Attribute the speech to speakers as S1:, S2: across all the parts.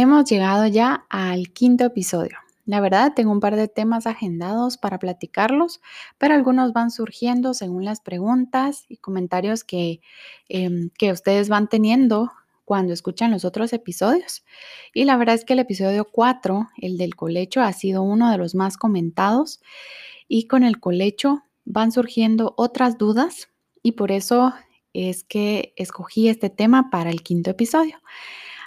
S1: Hemos llegado ya al quinto episodio. La verdad, tengo un par de temas agendados para platicarlos, pero algunos van surgiendo según las preguntas y comentarios que, em, que ustedes van teniendo cuando escuchan los otros episodios. Y la verdad es que el episodio 4, el del colecho, ha sido uno de los más comentados y con el colecho van surgiendo otras dudas y por eso es que escogí este tema para el quinto episodio.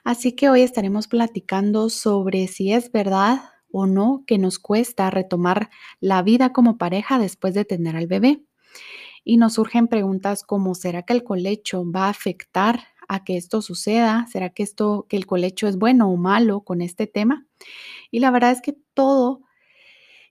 S1: Así que hoy estaremos platicando sobre si es verdad o no que nos cuesta retomar la vida como pareja después de tener al bebé. Y nos surgen preguntas como ¿será que el colecho va a afectar a que esto suceda? ¿Será que esto que el colecho es bueno o malo con este tema? Y la verdad es que todo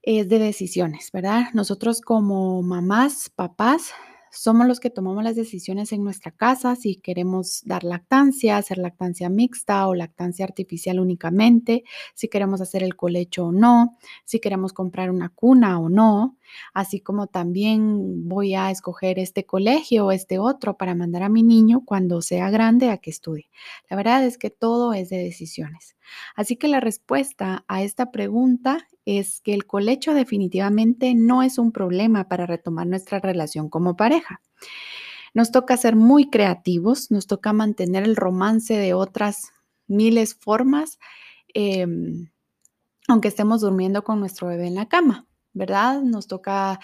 S1: es de decisiones, ¿verdad? Nosotros como mamás, papás, somos los que tomamos las decisiones en nuestra casa si queremos dar lactancia, hacer lactancia mixta o lactancia artificial únicamente, si queremos hacer el colecho o no, si queremos comprar una cuna o no, así como también voy a escoger este colegio o este otro para mandar a mi niño cuando sea grande a que estudie. La verdad es que todo es de decisiones. Así que la respuesta a esta pregunta es que el colecho definitivamente no es un problema para retomar nuestra relación como pareja. Nos toca ser muy creativos, nos toca mantener el romance de otras miles formas, em, aunque estemos durmiendo con nuestro bebé en la cama, ¿verdad? Nos toca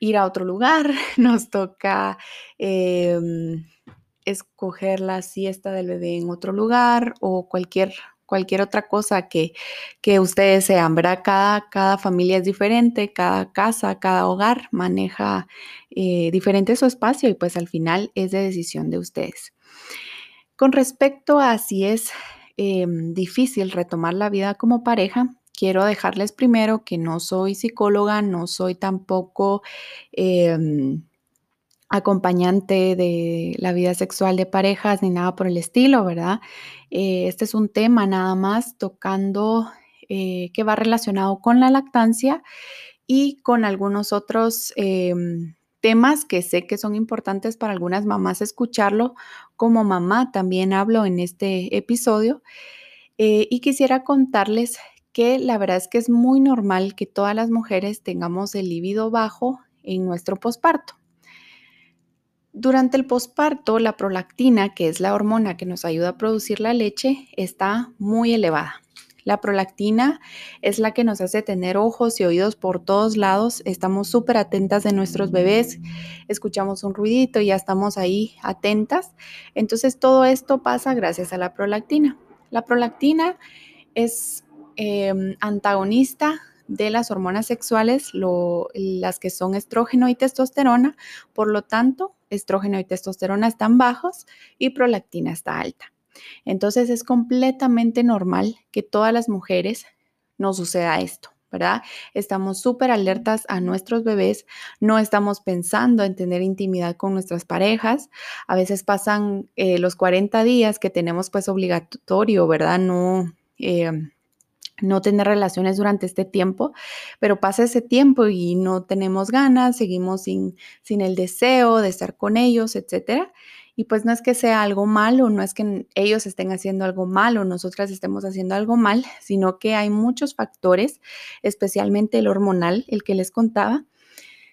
S1: ir a otro lugar, nos toca em, escoger la siesta del bebé en otro lugar o cualquier cualquier otra cosa que, que ustedes sean, ¿verdad? Cada, cada familia es diferente, cada casa, cada hogar maneja eh, diferente su espacio y pues al final es de decisión de ustedes. Con respecto a si es em, difícil retomar la vida como pareja, quiero dejarles primero que no soy psicóloga, no soy tampoco... Em, acompañante de la vida sexual de parejas ni nada por el estilo, ¿verdad? Eh, este es un tema nada más tocando eh, que va relacionado con la lactancia y con algunos otros em, temas que sé que son importantes para algunas mamás escucharlo. Como mamá también hablo en este episodio eh, y quisiera contarles que la verdad es que es muy normal que todas las mujeres tengamos el libido bajo en nuestro posparto. Durante el posparto, la prolactina, que es la hormona que nos ayuda a producir la leche, está muy elevada. La prolactina es la que nos hace tener ojos y oídos por todos lados. Estamos súper atentas de nuestros bebés, escuchamos un ruidito y ya estamos ahí atentas. Entonces todo esto pasa gracias a la prolactina. La prolactina es em, antagonista de las hormonas sexuales, las que son estrógeno y testosterona. Por lo tanto, estrógeno y testosterona están bajos y prolactina está alta. Entonces es completamente normal que todas las mujeres nos suceda esto. ¿verdad? Estamos súper alertas a nuestros bebés, no estamos pensando en tener intimidad con nuestras parejas. A veces pasan eh, los 40 días que tenemos pues obligatorio, ¿verdad? No, eh, no tener relaciones durante este tiempo, pero pasa ese tiempo y no tenemos ganas, seguimos sin, sin el deseo de estar con ellos, etcétera. Y pues no es que sea algo malo, no es que ellos estén haciendo algo malo, nosotras estemos haciendo algo mal, sino que hay muchos factores, especialmente el hormonal, el que les contaba,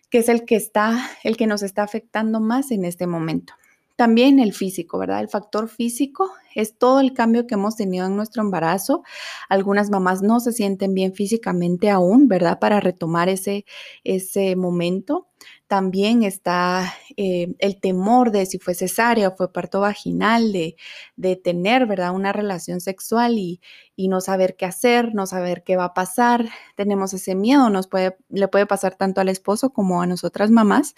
S1: que es el que está, el que nos está afectando más en este momento. También el físico, ¿verdad? El factor físico es todo el cambio que hemos tenido en nuestro embarazo. Algunas mamás no se sienten bien físicamente aún, ¿verdad? Para retomar ese, ese momento. También está eh, el temor de si fue cesárea o fue parto vaginal, de, de tener, ¿verdad? Una relación sexual y, y, no saber qué hacer, no saber qué va a pasar. Tenemos ese miedo, nos puede, le puede pasar tanto al esposo como a nosotras mamás.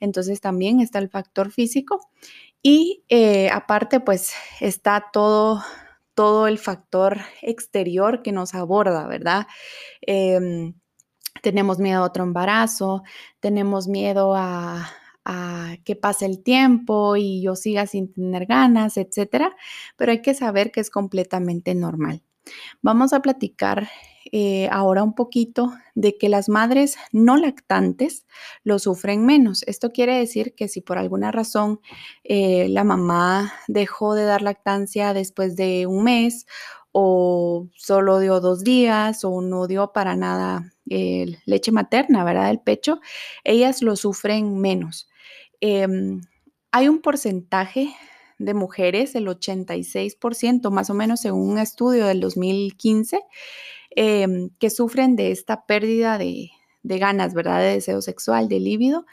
S1: Entonces también está el factor físico. Y eh, aparte, pues está todo todo el factor exterior que nos aborda, ¿verdad? Em, tenemos miedo a otro embarazo, tenemos miedo a, que pase el tiempo y yo siga sin tener ganas, etcétera, pero hay que saber que es completamente normal. Vamos a platicar eh, ahora un poquito de que las madres no lactantes lo sufren menos. Esto quiere decir que si por alguna razón eh, la mamá dejó de dar lactancia después de un mes o solo dio dos días o no dio para nada eh, leche materna, ¿verdad? El pecho, ellas lo sufren menos. Em, hay un porcentaje de mujeres, el 86% más o menos según un estudio del 2015, em, que sufren de esta pérdida de, ganas, ¿verdad? De deseo sexual, de líbido.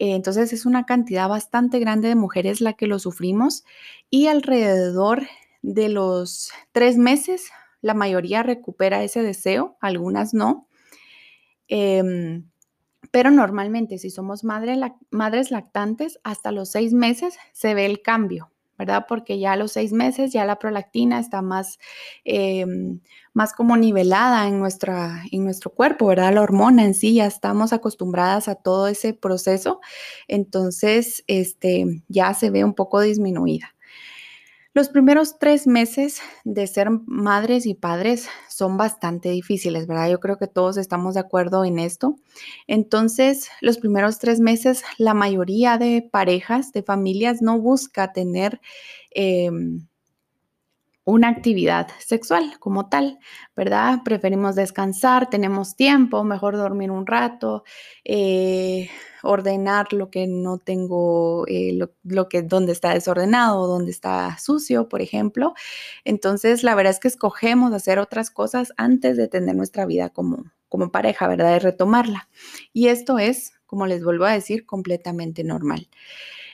S1: Eh, entonces es una cantidad bastante grande de mujeres la que lo sufrimos y alrededor de los tres meses, la mayoría recupera ese deseo, algunas no. Em, pero normalmente si somos madres lactantes, hasta los seis meses se ve el cambio, ¿verdad? Porque ya a los seis meses ya la prolactina está más, em, más como nivelada en, nuestra, en nuestro cuerpo, ¿verdad? La hormona en sí, ya estamos acostumbradas a todo ese proceso, entonces este, ya se ve un poco disminuida. Los primeros tres meses de ser madres y padres son bastante difíciles, ¿verdad? Yo creo que todos estamos de acuerdo en esto. Entonces, los primeros tres meses, la mayoría de parejas, de familias, no busca tener... Em, una actividad sexual como tal, ¿verdad? Preferimos descansar, tenemos tiempo, mejor dormir un rato, eh, ordenar lo que no tengo, eh, lo, que donde está desordenado, donde está sucio, por ejemplo. Entonces, la verdad es que escogemos hacer otras cosas antes de tener nuestra vida como, como pareja, ¿verdad? De retomarla. Y esto es, como les vuelvo a decir, completamente normal.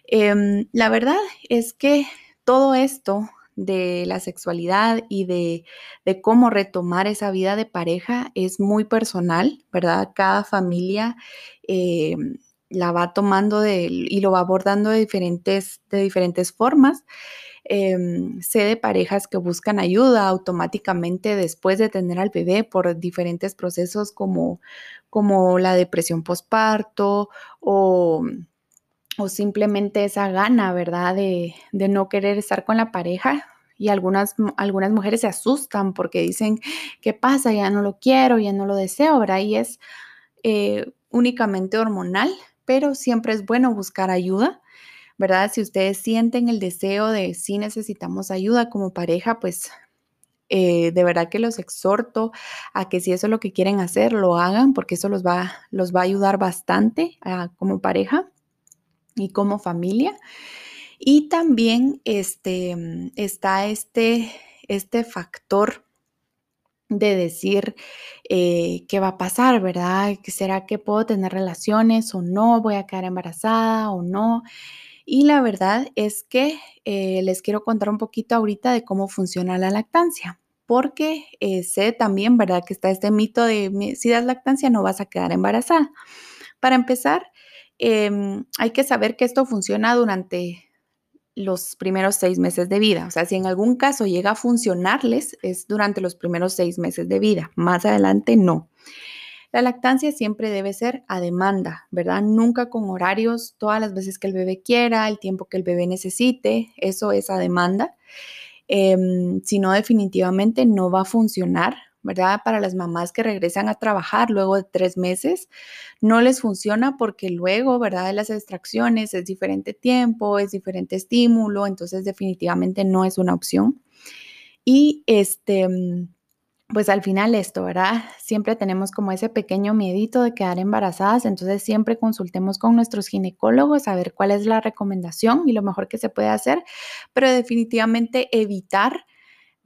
S1: Em, la verdad es que todo esto de la sexualidad y de, cómo retomar esa vida de pareja es muy personal, ¿verdad? Cada familia eh, la va tomando y lo va abordando de diferentes, de diferentes formas. Em, sé de parejas que buscan ayuda automáticamente después de tener al bebé por diferentes procesos como, como la depresión postparto o o simplemente esa gana, ¿verdad? De, no querer estar con la pareja. Y algunas, algunas mujeres se asustan porque dicen, ¿qué pasa? Ya no lo quiero, ya no lo deseo, ¿verdad? Y es eh, únicamente hormonal, pero siempre es bueno buscar ayuda, ¿verdad? Si ustedes sienten el deseo de si necesitamos ayuda como pareja, pues eh, de verdad que los exhorto a que si eso es lo que quieren hacer, lo hagan, porque eso los va, los va a ayudar bastante ah, como pareja y como familia. Y también este, mm, está este, este factor de decir eh, qué va a pasar, ¿verdad? ¿Será que puedo tener relaciones o no? ¿Voy a quedar embarazada o no? Y la verdad es que eh, les quiero contar un poquito ahorita de cómo funciona la lactancia, porque eh, sé también, ¿verdad? Que está este mito de si das lactancia no vas a quedar embarazada. Para empezar, Em, hay que saber que esto funciona durante los primeros seis meses de vida. O sea, si en algún caso llega a funcionarles, es durante los primeros seis meses de vida. Más adelante, no. La lactancia siempre debe ser a demanda, ¿verdad? Nunca con horarios, todas las veces que el bebé quiera, el tiempo que el bebé necesite, eso es a demanda. Em, si no, definitivamente no va a funcionar ¿verdad? Para las mamás que regresan a trabajar luego de tres meses, no les funciona porque luego, ¿verdad? De las extracciones es diferente tiempo, es diferente estímulo, entonces definitivamente no es una opción. Y este, pues al final esto, ¿verdad? Siempre tenemos como ese pequeño miedito de quedar embarazadas, entonces siempre consultemos con nuestros ginecólogos a ver cuál es la recomendación y lo mejor que se puede hacer, pero definitivamente evitar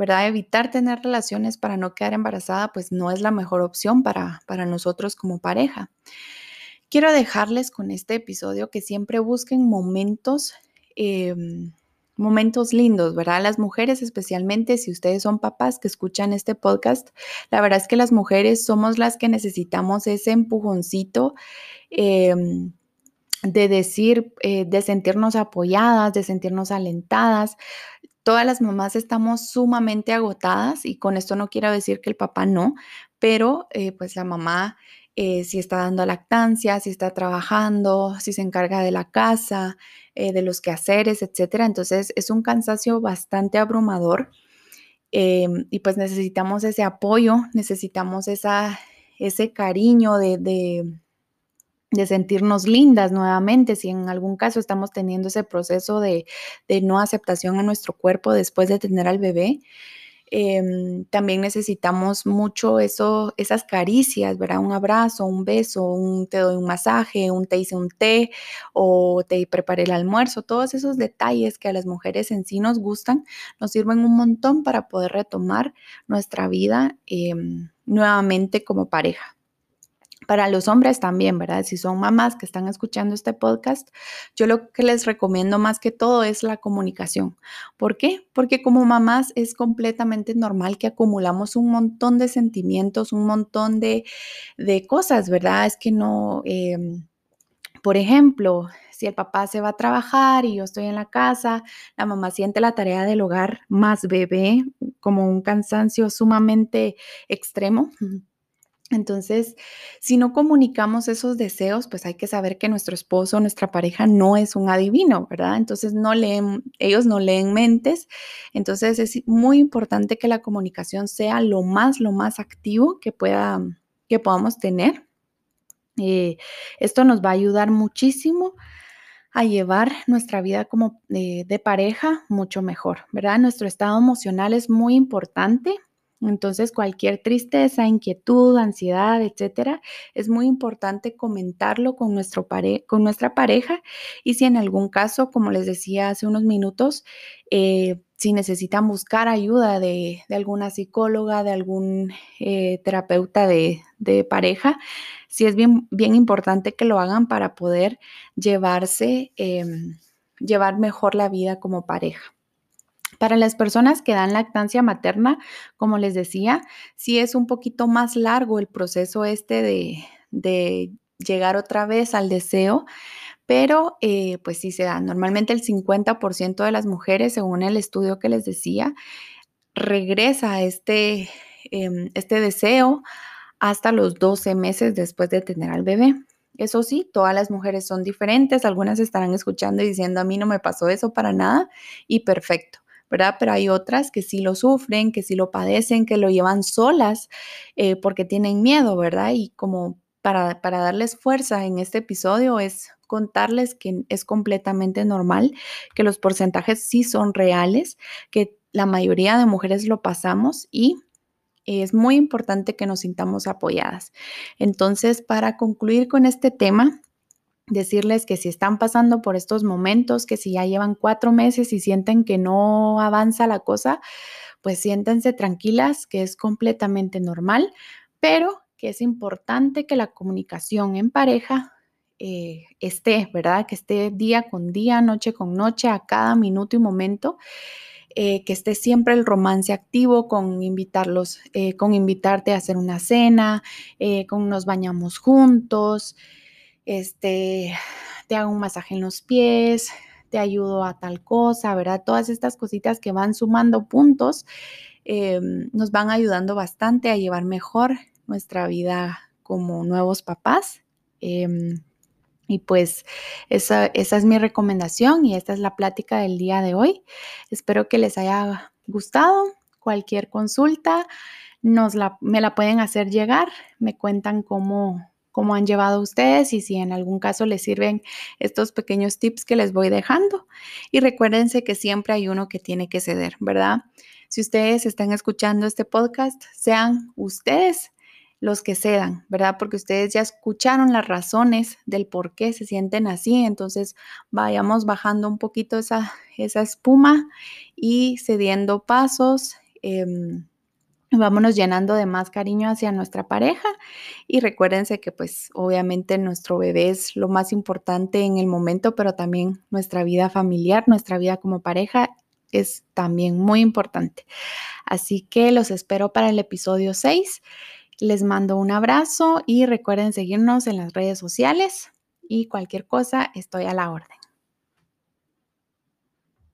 S1: ¿verdad? Evitar tener relaciones para no quedar embarazada, pues no es la mejor opción para, para nosotros como pareja. Quiero dejarles con este episodio que siempre busquen momentos, em, momentos lindos, ¿verdad? Las mujeres, especialmente si ustedes son papás que escuchan este podcast, la verdad es que las mujeres somos las que necesitamos ese empujoncito. Em, de decir, eh, de sentirnos apoyadas, de sentirnos alentadas, Todas las mamás estamos sumamente agotadas y con esto no quiero decir que el papá no, pero eh, pues la mamá eh, si está dando lactancia, si está trabajando, si se encarga de la casa, eh, de los quehaceres, etcétera. Entonces es un cansancio bastante abrumador em, y pues necesitamos ese apoyo, necesitamos esa, ese cariño de de sentirnos lindas nuevamente, si en algún caso estamos teniendo ese proceso de, no aceptación a nuestro cuerpo después de tener al bebé. Em, también necesitamos mucho eso, esas caricias. Un abrazo, un beso, un te doy un masaje, un te hice un té o te preparé el almuerzo. Todos esos detalles que a las mujeres en sí nos gustan nos sirven un montón para poder retomar nuestra vida em, nuevamente como pareja. Para los hombres también, ¿verdad? Si son mamás que están escuchando este podcast, yo lo que les recomiendo más que todo es la comunicación. ¿Por qué? Porque como mamás es completamente normal que acumulamos un montón de sentimientos, un montón de, cosas, ¿verdad? Es que no, em, por ejemplo, si el papá se va a trabajar y yo estoy en la casa, la mamá siente la tarea del hogar más bebé como un cansancio sumamente extremo. Entonces, si no comunicamos esos deseos, pues hay que saber que nuestro esposo, nuestra pareja no es un adivino, ¿verdad? Entonces, no leen, ellos no leen mentes. Entonces, es muy importante que la comunicación sea lo más, lo más activo que, pueda, que podamos tener. Eh, esto nos va a ayudar muchísimo a llevar nuestra vida como de, de pareja mucho mejor, ¿verdad? Nuestro estado emocional es muy importante entonces, cualquier tristeza, inquietud, ansiedad, etcétera, es muy importante comentarlo con, nuestro con nuestra pareja y si en algún caso, como les decía hace unos minutos, eh, si necesitan buscar ayuda de, alguna psicóloga, de algún eh, terapeuta de, pareja, sí es bien, bien importante que lo hagan para poder llevarse, em, llevar mejor la vida como pareja. Para las personas que dan lactancia materna, como les decía, sí es un poquito más largo el proceso este de, llegar otra vez al deseo, pero eh, pues sí se da. Normalmente el 50% de las mujeres, según el estudio que les decía, regresa este, em, este deseo hasta los 12 meses después de tener al bebé. Eso sí, todas las mujeres son diferentes, algunas estarán escuchando y diciendo a mí no me pasó eso para nada y perfecto. ¿Verdad? Pero hay otras que sí lo sufren, que sí lo padecen, que lo llevan solas eh, porque tienen miedo, ¿verdad? Y como para, para darles fuerza en este episodio es contarles que es completamente normal, que los porcentajes sí son reales, que la mayoría de mujeres lo pasamos y es muy importante que nos sintamos apoyadas. Entonces, para concluir con este tema, decirles que si están pasando por estos momentos, que si ya llevan cuatro meses y sienten que no avanza la cosa, pues siéntense tranquilas, que es completamente normal, pero que es importante que la comunicación en pareja eh, esté, ¿verdad? Que esté día con día, noche con noche, a cada minuto y momento. Eh, que esté siempre el romance activo con invitarlos, eh, con invitarte a hacer una cena, con nos bañamos juntos, este, te hago un masaje en los pies, te ayudo a tal cosa, ¿verdad? Todas estas cositas que van sumando puntos em, nos van ayudando bastante a llevar mejor nuestra vida como nuevos papás. Em, y pues esa, esa, es mi recomendación y esta es la plática del día de hoy. Espero que les haya gustado. Cualquier consulta nos la, me la pueden hacer llegar. Me cuentan cómo, cómo han llevado ustedes y si en algún caso les sirven estos pequeños tips que les voy dejando. Y recuérdense que siempre hay uno que tiene que ceder, ¿verdad? Si ustedes están escuchando este podcast, sean ustedes los que cedan, ¿verdad? Porque ustedes ya escucharon las razones del por qué se sienten así, entonces vayamos bajando un poquito esa, esa espuma y cediendo pasos. Em, vámonos llenando de más cariño hacia nuestra pareja y recuérdense que pues obviamente nuestro bebé es lo más importante en el momento, pero también nuestra vida familiar, nuestra vida como pareja es también muy importante. Así que los espero para el episodio 6. Les mando un abrazo y recuerden seguirnos en las redes sociales y cualquier cosa estoy a la orden.